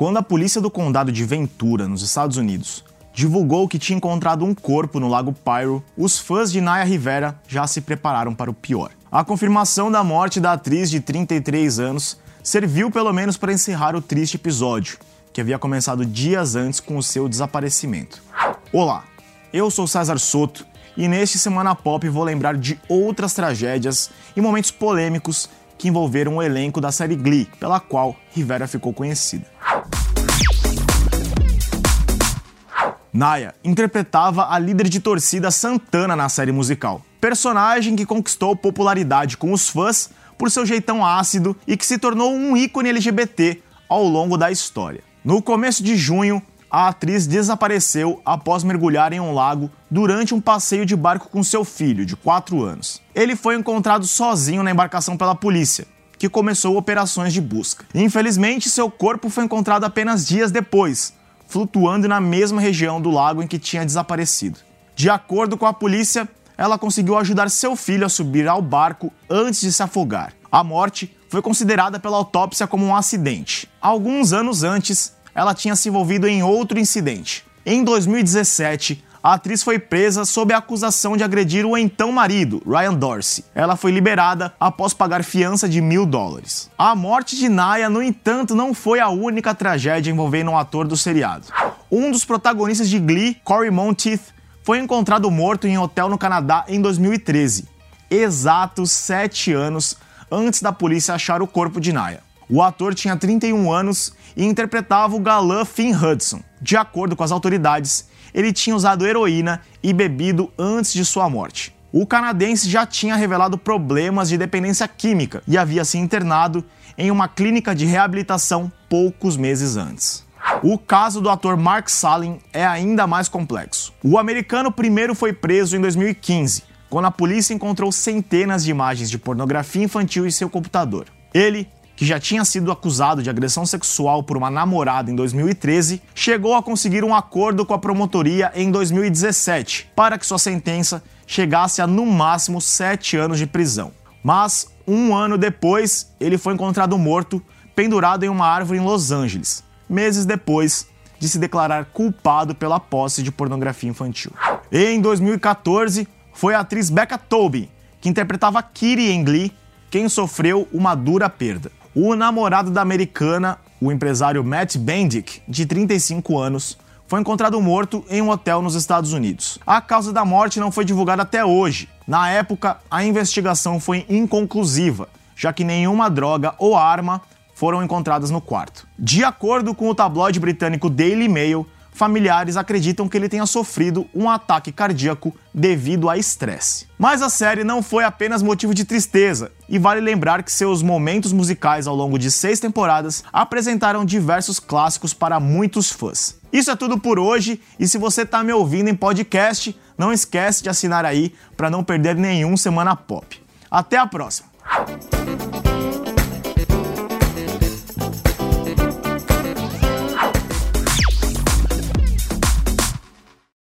Quando a polícia do condado de Ventura, nos Estados Unidos, divulgou que tinha encontrado um corpo no Lago Pyro, os fãs de Naya Rivera já se prepararam para o pior. A confirmação da morte da atriz de 33 anos serviu pelo menos para encerrar o triste episódio, que havia começado dias antes com o seu desaparecimento. Olá, eu sou César Soto e neste Semana Pop vou lembrar de outras tragédias e momentos polêmicos que envolveram o elenco da série Glee, pela qual Rivera ficou conhecida. Naya interpretava a líder de torcida Santana na série musical, personagem que conquistou popularidade com os fãs por seu jeitão ácido e que se tornou um ícone LGBT ao longo da história. No começo de junho, a atriz desapareceu após mergulhar em um lago durante um passeio de barco com seu filho, de 4 anos. Ele foi encontrado sozinho na embarcação pela polícia, que começou operações de busca. Infelizmente, seu corpo foi encontrado apenas dias depois, flutuando na mesma região do lago em que tinha desaparecido. De acordo com a polícia, ela conseguiu ajudar seu filho a subir ao barco antes de se afogar. A morte foi considerada pela autópsia como um acidente. Alguns anos antes, ela tinha se envolvido em outro incidente. Em 2017, a atriz foi presa sob a acusação de agredir o então marido, Ryan Dorsey. Ela foi liberada após pagar fiança de mil dólares. A morte de Naya, no entanto, não foi a única tragédia envolvendo um ator do seriado. Um dos protagonistas de Glee, Corey Monteith, foi encontrado morto em um hotel no Canadá em 2013, exatos sete anos antes da polícia achar o corpo de Naya. O ator tinha 31 anos e interpretava o galã Finn Hudson. De acordo com as autoridades, ele tinha usado heroína e bebido antes de sua morte. O canadense já tinha revelado problemas de dependência química e havia se internado em uma clínica de reabilitação poucos meses antes. O caso do ator Mark Salin é ainda mais complexo. O americano primeiro foi preso em 2015, quando a polícia encontrou centenas de imagens de pornografia infantil em seu computador. Ele que já tinha sido acusado de agressão sexual por uma namorada em 2013, chegou a conseguir um acordo com a promotoria em 2017 para que sua sentença chegasse a no máximo sete anos de prisão. Mas um ano depois, ele foi encontrado morto, pendurado em uma árvore em Los Angeles, meses depois de se declarar culpado pela posse de pornografia infantil. E em 2014, foi a atriz Becca Tobin, que interpretava Kitty em Glee, quem sofreu uma dura perda. O namorado da americana, o empresário Matt Bendick, de 35 anos, foi encontrado morto em um hotel nos Estados Unidos. A causa da morte não foi divulgada até hoje. Na época, a investigação foi inconclusiva, já que nenhuma droga ou arma foram encontradas no quarto. De acordo com o tabloide britânico Daily Mail, familiares acreditam que ele tenha sofrido um ataque cardíaco devido a estresse. Mas a série não foi apenas motivo de tristeza, e vale lembrar que seus momentos musicais ao longo de seis temporadas apresentaram diversos clássicos para muitos fãs. Isso é tudo por hoje, e se você está me ouvindo em podcast, não esquece de assinar aí para não perder nenhum Semana Pop. Até a próxima!